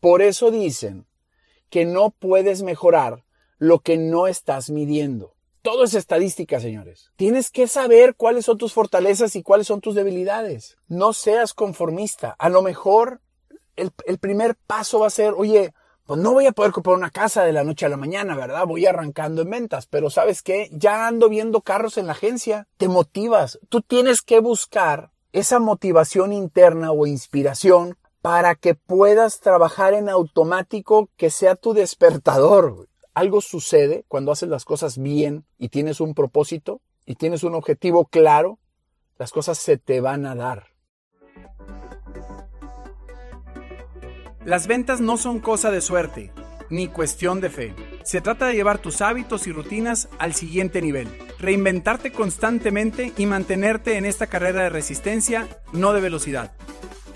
Por eso dicen que no puedes mejorar lo que no estás midiendo. Todo es estadística, señores. Tienes que saber cuáles son tus fortalezas y cuáles son tus debilidades. No seas conformista. A lo mejor el, primer paso va a ser, oye, pues no voy a poder comprar una casa de la noche a la mañana, ¿verdad? Voy arrancando en ventas, pero ¿sabes qué? Ya ando viendo carros en la agencia. Te motivas. Tú tienes que buscar esa motivación interna o inspiración para que puedas trabajar en automático que sea tu despertador algo sucede cuando haces las cosas bien y tienes un propósito y tienes un objetivo claro, las cosas se te van a dar. Las ventas no son cosa de suerte, ni cuestión de fe. Se trata de llevar tus hábitos y rutinas al siguiente nivel, reinventarte constantemente y mantenerte en esta carrera de resistencia, no de velocidad.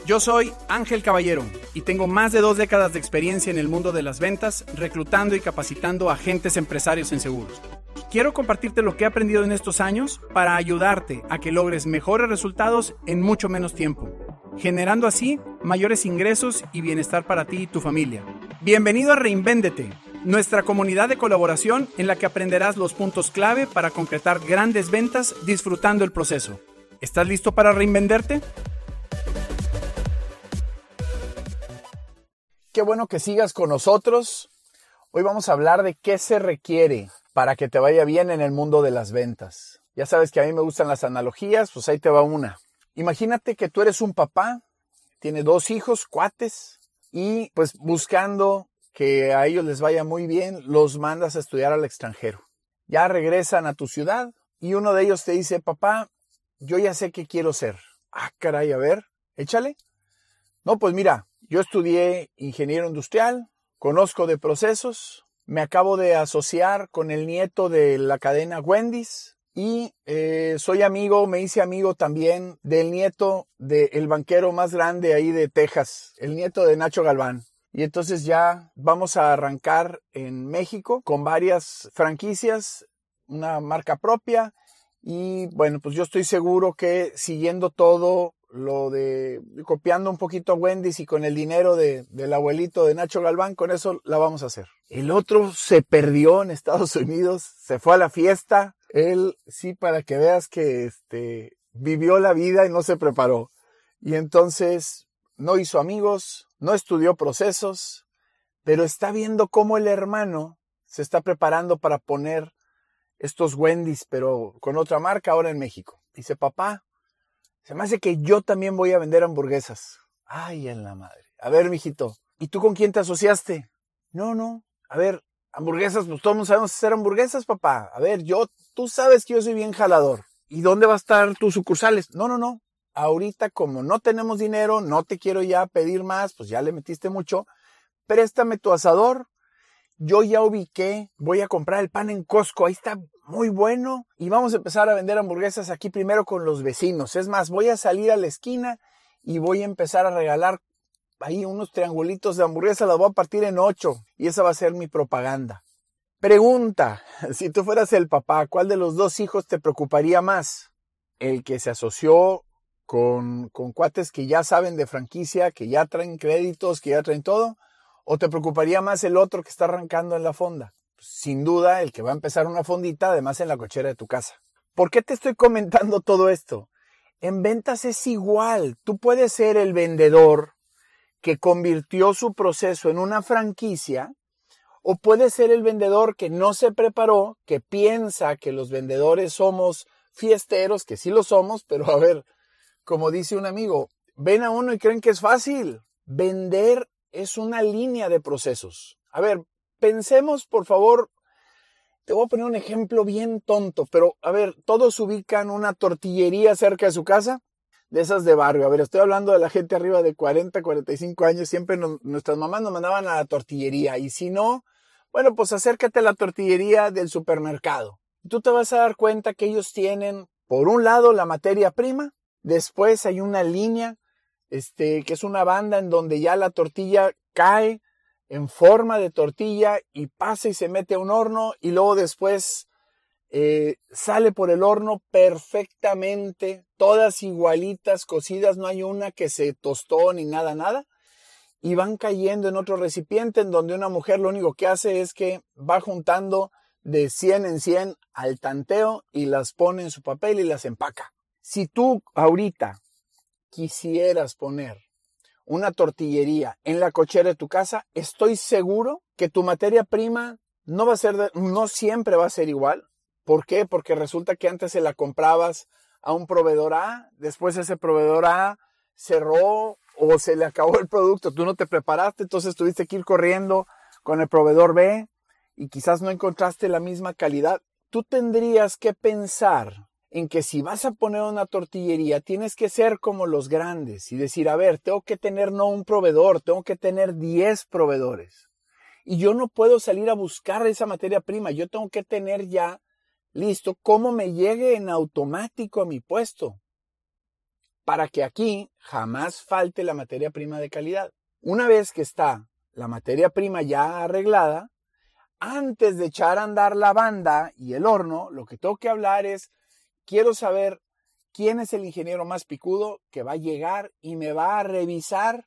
Yo soy Ángel Caballero y tengo más de dos décadas de experiencia en el mundo de las ventas, reclutando y capacitando agentes empresarios en seguros. Quiero compartirte lo que he aprendido en estos años para ayudarte a que logres mejores resultados en mucho menos tiempo, generando así mayores ingresos y bienestar para ti y tu familia. Bienvenido a Reinvéndete, nuestra comunidad de colaboración en la que aprenderás los puntos clave para concretar grandes ventas disfrutando el proceso. ¿Estás listo para reinvenderte? Qué bueno que sigas con nosotros. Hoy vamos a hablar de qué se requiere para que te vaya bien en el mundo de las ventas. Ya sabes que a mí me gustan las analogías, pues ahí te va una. Imagínate que tú eres un papá, tiene dos hijos, cuates, y pues buscando que a ellos les vaya muy bien, los mandas a estudiar al extranjero. Ya regresan a tu ciudad y uno de ellos te dice, papá, yo ya sé qué quiero ser. Ah, caray, a ver, échale. No, pues mira, yo estudié ingeniero industrial, conozco de procesos, me acabo de asociar con el nieto de la cadena Wendy's y eh, soy amigo, me hice amigo también del nieto del banquero más grande ahí de Texas, el nieto de Nacho Galván. Y entonces ya vamos a arrancar en México con varias franquicias, una marca propia. Y bueno, pues yo estoy seguro que siguiendo todo lo de copiando un poquito a Wendy's y con el dinero de, del abuelito de Nacho Galván, con eso la vamos a hacer. El otro se perdió en Estados Unidos, se fue a la fiesta. Él sí, para que veas que este, vivió la vida y no se preparó. Y entonces no hizo amigos, no estudió procesos, pero está viendo cómo el hermano se está preparando para poner estos Wendy's, pero con otra marca ahora en México. Dice, papá, se me hace que yo también voy a vender hamburguesas. Ay, en la madre. A ver, mijito, ¿y tú con quién te asociaste? No, no. A ver, hamburguesas, pues todos sabemos hacer hamburguesas, papá. A ver, yo, tú sabes que yo soy bien jalador. ¿Y dónde va a estar tus sucursales? No, no, no. Ahorita, como no tenemos dinero, no te quiero ya pedir más, pues ya le metiste mucho. Préstame tu asador. Yo ya ubiqué, voy a comprar el pan en Costco. Ahí está muy bueno y vamos a empezar a vender hamburguesas aquí primero con los vecinos. Es más, voy a salir a la esquina y voy a empezar a regalar ahí unos triangulitos de hamburguesa, las voy a partir en ocho y esa va a ser mi propaganda. Pregunta, si tú fueras el papá, ¿cuál de los dos hijos te preocuparía más? ¿El que se asoció con, con cuates que ya saben de franquicia, que ya traen créditos, que ya traen todo? ¿O te preocuparía más el otro que está arrancando en la fonda? sin duda el que va a empezar una fondita, además en la cochera de tu casa. ¿Por qué te estoy comentando todo esto? En ventas es igual. Tú puedes ser el vendedor que convirtió su proceso en una franquicia o puedes ser el vendedor que no se preparó, que piensa que los vendedores somos fiesteros, que sí lo somos, pero a ver, como dice un amigo, ven a uno y creen que es fácil. Vender es una línea de procesos. A ver, pensemos, por favor, te voy a poner un ejemplo bien tonto, pero a ver, todos ubican una tortillería cerca de su casa, de esas de barrio. A ver, estoy hablando de la gente arriba de 40, 45 años, siempre nuestras mamás nos mandaban a la tortillería y si no, bueno, pues acércate a la tortillería del supermercado. Tú te vas a dar cuenta que ellos tienen, por un lado, la materia prima, después hay una línea, este, que es una banda en donde ya la tortilla cae en forma de tortilla y pasa y se mete a un horno y luego después eh, sale por el horno perfectamente, todas igualitas, cocidas, no hay una que se tostó ni nada, nada. y van cayendo en otro recipiente en donde una mujer lo único que hace es que va juntando de 100 en 100 al tanteo y las pone en su papel y las empaca. Si tú ahorita quisieras poner una tortillería en la cochera de tu casa, estoy seguro que tu materia prima no va a ser, no siempre va a ser igual. ¿Por qué? Porque resulta que antes se la comprabas a un proveedor A, después ese proveedor A cerró o se le acabó el producto, tú no te preparaste, entonces tuviste que ir corriendo con el proveedor B y quizás no encontraste la misma calidad. Tú tendrías que pensar en que si vas a poner una tortillería, tienes que ser como los grandes y decir, a ver, tengo que tener no un proveedor, tengo que tener 10 proveedores. Y yo no puedo salir a buscar esa materia prima, yo tengo que tener ya listo cómo me llegue en automático a mi puesto para que aquí jamás falte la materia prima de calidad. Una vez que está la materia prima ya arreglada, antes de echar a andar la banda y el horno, lo que tengo que hablar es quiero saber quién es el ingeniero más picudo que va a llegar y me va a revisar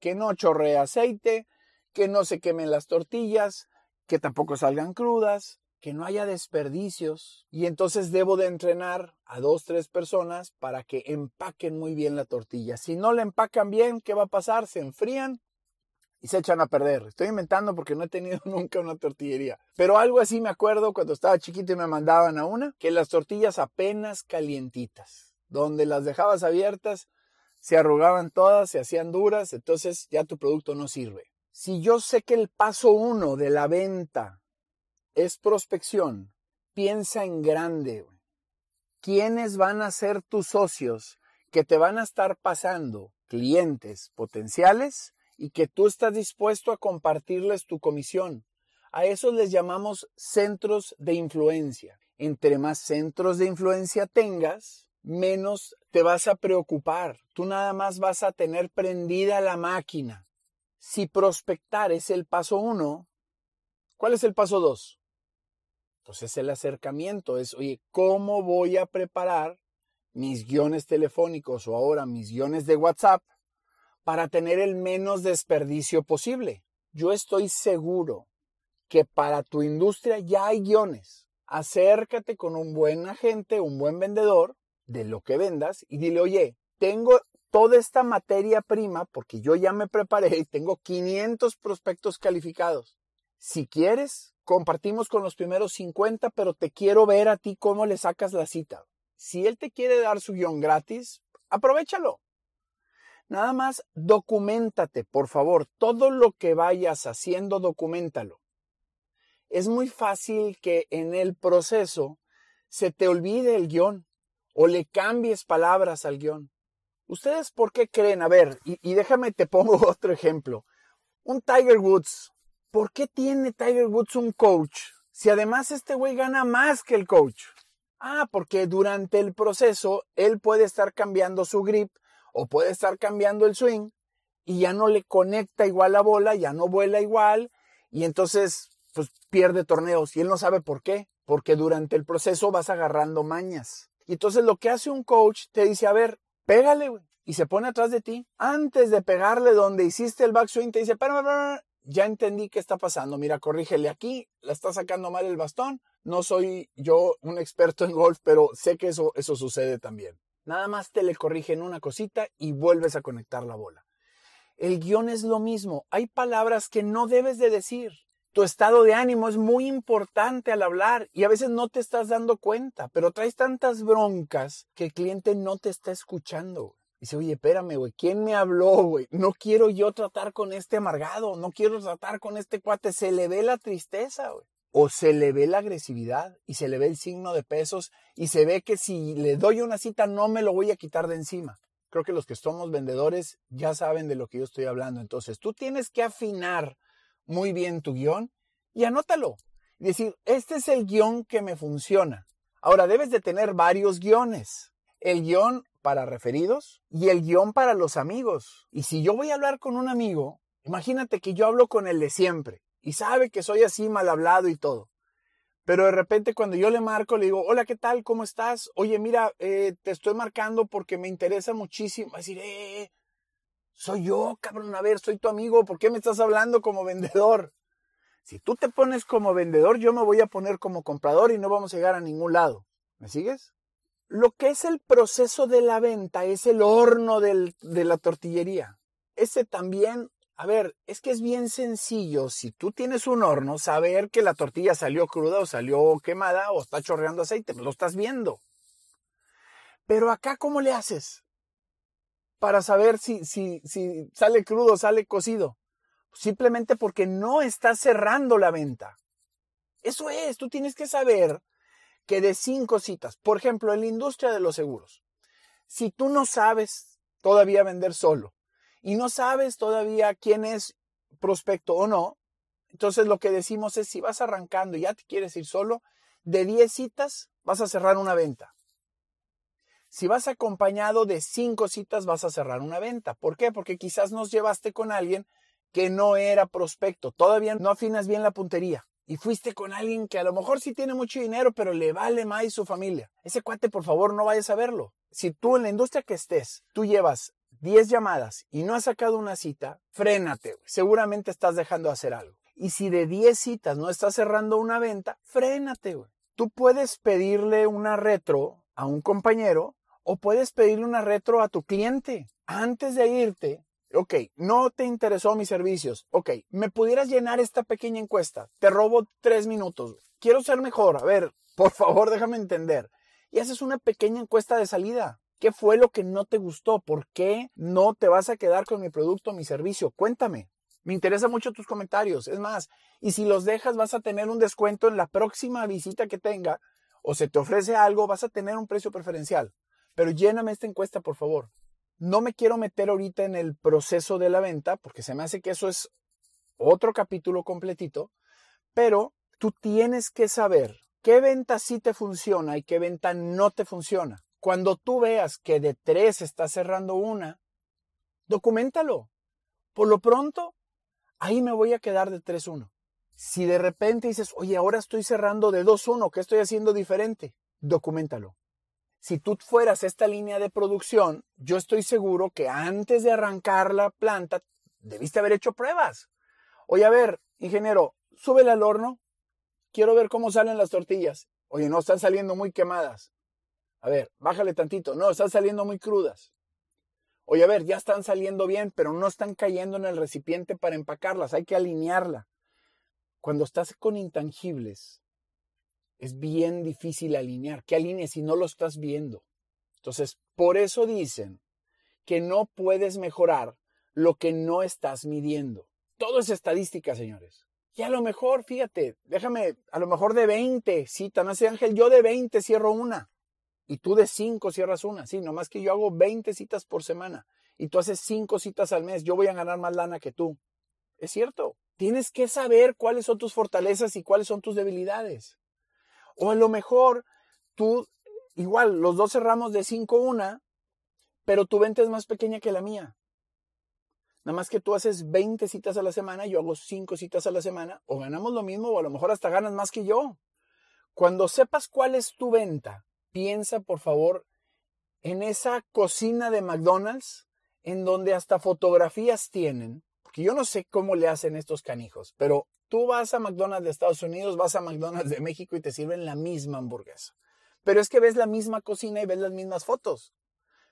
que no chorree aceite, que no se quemen las tortillas, que tampoco salgan crudas, que no haya desperdicios. Y entonces debo de entrenar a dos, tres personas para que empaquen muy bien la tortilla. Si no la empacan bien, ¿qué va a pasar? Se enfrían y se echan a perder. Estoy inventando porque no he tenido nunca una tortillería. Pero algo así me acuerdo cuando estaba chiquito y me mandaban a una, que las tortillas apenas calientitas, donde las dejabas abiertas, se arrugaban todas, se hacían duras, entonces ya tu producto no sirve. Si yo sé que el paso uno de la venta es prospección, piensa en grande. ¿Quiénes van a ser tus socios que te van a estar pasando clientes potenciales y que tú estás dispuesto a compartirles tu comisión. A esos les llamamos centros de influencia. Entre más centros de influencia tengas, menos te vas a preocupar. Tú nada más vas a tener prendida la máquina. Si prospectar es el paso uno, ¿cuál es el paso dos? Entonces el acercamiento es, oye, ¿cómo voy a preparar mis guiones telefónicos o ahora mis guiones de WhatsApp para tener el menos desperdicio posible. Yo estoy seguro que para tu industria ya hay guiones. Acércate con un buen agente, un buen vendedor de lo que vendas y dile, oye, tengo toda esta materia prima porque yo ya me preparé y tengo 500 prospectos calificados. Si quieres, compartimos con los primeros 50, pero te quiero ver a ti cómo le sacas la cita. Si él te quiere dar su guion gratis, aprovechalo. Nada más documentate, por favor. Todo lo que vayas haciendo, documentalo. Es muy fácil que en el proceso se te olvide el guion o le cambies palabras al guion. ¿Ustedes por qué creen? A ver, y, déjame te pongo otro ejemplo. Un Tiger Woods. ¿Por qué tiene Tiger Woods un coach? Si además este güey gana más que el coach. Ah, porque durante el proceso él puede estar cambiando su grip, o puede estar cambiando el swing y ya no le conecta igual la bola, ya no vuela igual y entonces pues pierde torneos y él no sabe por qué, porque durante el proceso vas agarrando mañas. Y entonces lo que hace un coach te dice, a ver, pégale, y se pone atrás de ti. Antes de pegarle donde hiciste el backswing, te dice, ya entendí qué está pasando. Mira, corrígele aquí, la está sacando mal el bastón. No soy yo un experto en golf, pero sé que eso, eso sucede también. Nada más te le corrigen una cosita y vuelves a conectar la bola. El guion es lo mismo. Hay palabras que no debes de decir. Tu estado de ánimo es muy importante al hablar y a veces no te estás dando cuenta, pero traes tantas broncas que el cliente no te está escuchando. Dice, oye, espérame, güey, ¿quién me habló, güey? No quiero yo tratar con este amargado, no quiero tratar con este cuate, se le ve la tristeza, güey o se le ve la agresividad y se le ve el signo de pesos y se ve que si le doy una cita no me lo voy a quitar de encima. Creo que los que somos vendedores ya saben de lo que yo estoy hablando. Entonces, tú tienes que afinar muy bien tu guion y anótalo. Y decir, este es el guion que me funciona. Ahora, debes de tener varios guiones. El guion para referidos y el guion para los amigos. Y si yo voy a hablar con un amigo, imagínate que yo hablo con el de siempre y sabe que soy así mal hablado y todo. Pero de repente cuando yo le marco, le digo, hola, ¿qué tal? ¿Cómo estás? Oye, mira, eh, te estoy marcando porque me interesa muchísimo. Va a decir, eh, Soy yo, cabrón. A ver, soy tu amigo. ¿Por qué me estás hablando como vendedor? Si tú te pones como vendedor, yo me voy a poner como comprador y no vamos a llegar a ningún lado. ¿Me sigues? Lo que es el proceso de la venta es el horno del, de la tortillería. Ese también, a ver, es que es bien sencillo. Si tú tienes un horno, saber que la tortilla salió cruda o salió quemada o está chorreando aceite, pues lo estás viendo. Pero acá, ¿cómo le haces? Para saber si, si, si sale crudo sale cocido. Simplemente porque no estás cerrando la venta. Eso es, tú tienes que saber que de cinco citas, por ejemplo, en la industria de los seguros, si tú no sabes todavía vender solo y no sabes todavía quién es prospecto o no, entonces lo que decimos es si vas arrancando y ya te quieres ir solo, de 10 citas vas a cerrar una venta. Si vas acompañado de cinco citas vas a cerrar una venta. ¿Por qué? Porque quizás nos llevaste con alguien que no era prospecto. Todavía no afinas bien la puntería y fuiste con alguien que a lo mejor sí tiene mucho dinero, pero le vale más su familia. Ese cuate, por favor, no vayas a verlo. Si tú en la industria que estés, tú llevas 10 llamadas y no has sacado una cita, frénate. Seguramente estás dejando de hacer algo. Y si de 10 citas no estás cerrando una venta, frénate. Tú puedes pedirle una retro a un compañero o puedes pedirle una retro a tu cliente. Antes de irte, Ok, no te interesó mis servicios. Ok, ¿me pudieras llenar esta pequeña encuesta? Te robo tres minutos. Quiero ser mejor. A ver, por favor, déjame entender. Y haces una pequeña encuesta de salida. ¿Qué fue lo que no te gustó? ¿Por qué no te vas a quedar con mi producto mi servicio? Cuéntame. Me interesa mucho tus comentarios. Es más, y si los dejas vas a tener un descuento en la próxima visita que tenga o se te ofrece algo, vas a tener un precio preferencial. Pero lléname esta encuesta, por favor. No me quiero meter ahorita en el proceso de la venta, porque se me hace que eso es otro capítulo completito, pero tú tienes que saber qué venta sí te funciona y qué venta no te funciona. Cuando tú veas que de tres está cerrando una, documentalo. Por lo pronto, ahí me voy a quedar de 3-1. Si de repente dices, oye, ahora estoy cerrando de 2-1, ¿qué estoy haciendo diferente? Documentalo si tú fueras esta línea de producción, yo estoy seguro que antes de arrancar la planta, debiste haber hecho pruebas. Oye, a ver, ingeniero, súbele al horno. Quiero ver cómo salen las tortillas. Oye, no, están saliendo muy quemadas. A ver, bájale tantito. No, están saliendo muy crudas. Oye, a ver, ya están saliendo bien, pero no están cayendo en el recipiente para empacarlas. Hay que alinearla. Cuando estás con intangibles, es bien difícil alinear. ¿Qué alinea si no lo estás viendo? Entonces, por eso dicen que no puedes mejorar lo que no estás midiendo. Todo es estadística, señores. Y a lo mejor, fíjate, déjame, a lo mejor de 20, sí, hace Ángel, yo de 20 cierro una. Y tú de 5 cierras una, sí, nomás que yo hago 20 citas por semana. Y tú haces 5 citas al mes, yo voy a ganar más lana que tú. Es cierto. Tienes que saber cuáles son tus fortalezas y cuáles son tus debilidades. O a lo mejor tú, igual, los dos cerramos de 5 una, pero tu venta es más pequeña que la mía. Nada más que tú haces 20 citas a la semana, yo hago 5 citas a la semana, o ganamos lo mismo, o a lo mejor hasta ganas más que yo. Cuando sepas cuál es tu venta, piensa por favor en esa cocina de McDonald's, en donde hasta fotografías tienen, porque yo no sé cómo le hacen estos canijos, pero Tú vas a McDonald's de Estados Unidos, vas a McDonald's de México y te sirven la misma hamburguesa. Pero es que ves la misma cocina y ves las mismas fotos.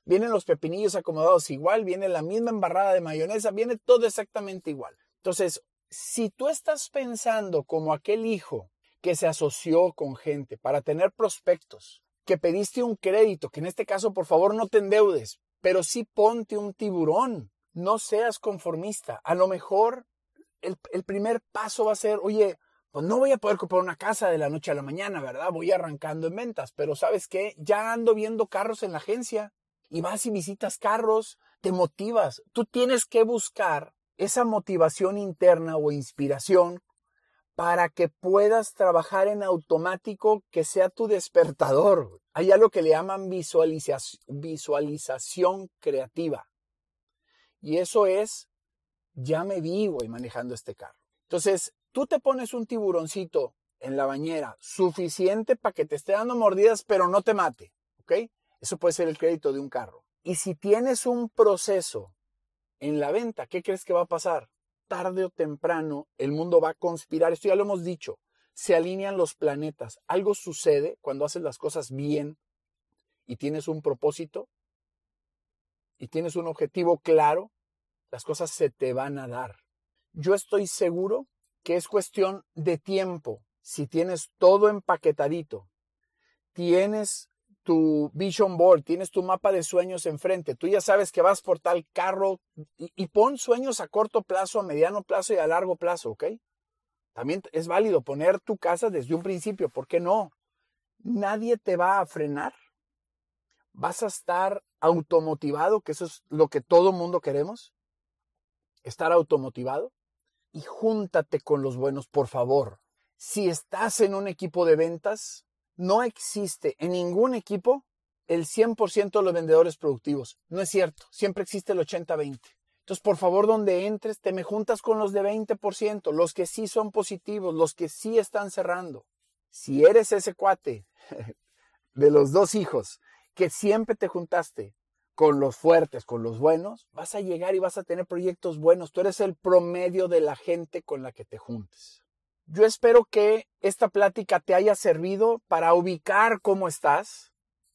Vienen los pepinillos acomodados igual, viene la misma embarrada de mayonesa, viene todo exactamente igual. Entonces, si tú estás pensando como aquel hijo que se asoció con gente para tener prospectos, que pediste un crédito, que en este caso por favor no te endeudes, pero sí ponte un tiburón, no seas conformista. A lo mejor el, primer paso va a ser, oye, pues no voy a poder comprar una casa de la noche a la mañana, ¿verdad? Voy arrancando en ventas, pero ¿sabes qué? Ya ando viendo carros en la agencia y vas y visitas carros, te motivas. Tú tienes que buscar esa motivación interna o inspiración para que puedas trabajar en automático que sea tu despertador. Hay algo que le llaman visualización creativa. Y eso es ya me vi, güey, manejando este carro. Entonces, tú te pones un tiburoncito en la bañera suficiente para que te esté dando mordidas, pero no te mate, ¿ok? Eso puede ser el crédito de un carro. Y si tienes un proceso en la venta, ¿qué crees que va a pasar? Tarde o temprano el mundo va a conspirar. Esto ya lo hemos dicho. Se alinean los planetas. Algo sucede cuando haces las cosas bien y tienes un propósito y tienes un objetivo claro, las cosas se te van a dar. Yo estoy seguro que es cuestión de tiempo. Si tienes todo empaquetadito, tienes tu vision board, tienes tu mapa de sueños enfrente, tú ya sabes que vas por tal carro y, pon sueños a corto plazo, a mediano plazo y a largo plazo, ¿ok? También es válido poner tu casa desde un principio, ¿por qué no? Nadie te va a frenar. Vas a estar automotivado, que eso es lo que todo mundo queremos. Estar automotivado. Y júntate con los buenos, por favor. Si estás en un equipo de ventas, no existe en ningún equipo el 100% de los vendedores productivos. No es cierto. Siempre existe el 80-20. Entonces, por favor, donde entres, te me juntas con los de 20%, los que sí son positivos, los que sí están cerrando. Si eres ese cuate de los dos hijos que siempre te juntaste con los fuertes, con los buenos, vas a llegar y vas a tener proyectos buenos. Tú eres el promedio de la gente con la que te juntes. Yo espero que esta plática te haya servido para ubicar cómo estás.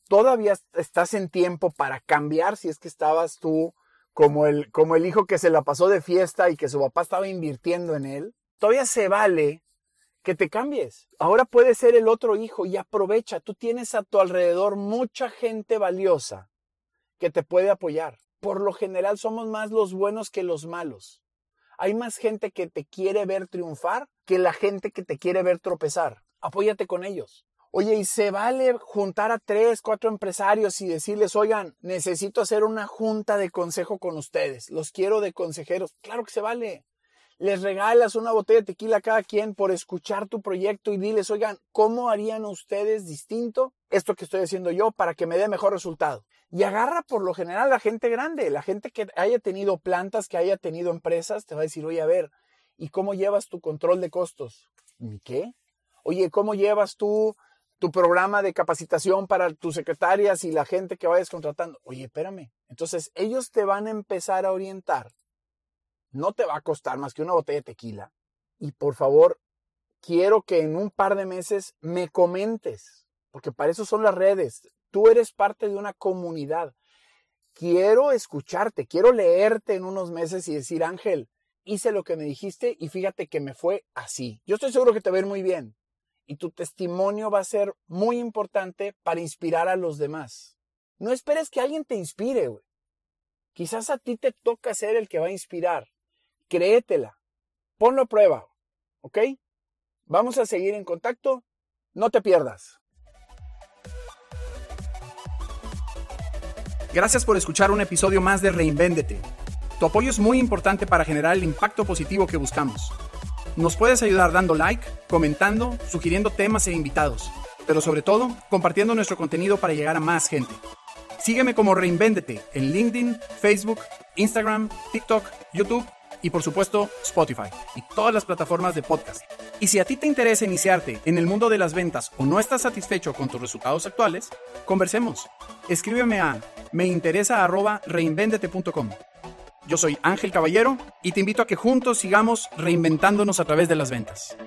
Todavía estás en tiempo para cambiar si es que estabas tú como el, como el hijo que se la pasó de fiesta y que su papá estaba invirtiendo en él. Todavía se vale que te cambies. Ahora puede ser el otro hijo y aprovecha. Tú tienes a tu alrededor mucha gente valiosa que te puede apoyar. Por lo general somos más los buenos que los malos. Hay más gente que te quiere ver triunfar que la gente que te quiere ver tropezar. Apóyate con ellos. Oye, y se vale juntar a tres, cuatro empresarios y decirles, oigan, necesito hacer una junta de consejo con ustedes. Los quiero de consejeros. Claro que se vale. Les regalas una botella de tequila a cada quien por escuchar tu proyecto y diles, oigan, ¿cómo harían ustedes distinto esto que estoy haciendo yo para que me dé mejor resultado? Y agarra por lo general la gente grande, la gente que haya tenido plantas, que haya tenido empresas, te va a decir, oye, a ver, ¿y cómo llevas tu control de costos? ¿Y qué? Oye, ¿cómo llevas tú tu programa de capacitación para tus secretarias y la gente que vayas contratando? Oye, espérame. Entonces, ellos te van a empezar a orientar. No te va a costar más que una botella de tequila. Y por favor, quiero que en un par de meses me comentes, porque para eso son las redes. Tú eres parte de una comunidad. Quiero escucharte, quiero leerte en unos meses y decir, Ángel, hice lo que me dijiste y fíjate que me fue así. Yo estoy seguro que te va a ir muy bien. Y tu testimonio va a ser muy importante para inspirar a los demás. No esperes que alguien te inspire, güey. Quizás a ti te toca ser el que va a inspirar. Créetela. Ponlo a prueba. ¿Ok? Vamos a seguir en contacto. No te pierdas. Gracias por escuchar un episodio más de Reinvéndete. Tu apoyo es muy importante para generar el impacto positivo que buscamos. Nos puedes ayudar dando like, comentando, sugiriendo temas e invitados, pero sobre todo compartiendo nuestro contenido para llegar a más gente. Sígueme como Reinvéndete en LinkedIn, Facebook, Instagram, TikTok, YouTube y por supuesto Spotify y todas las plataformas de podcast. Y si a ti te interesa iniciarte en el mundo de las ventas o no estás satisfecho con tus resultados actuales, conversemos. Escríbeme a meinteresa@reinvendete.com. Yo soy Ángel Caballero y te invito a que juntos sigamos reinventándonos a través de las ventas.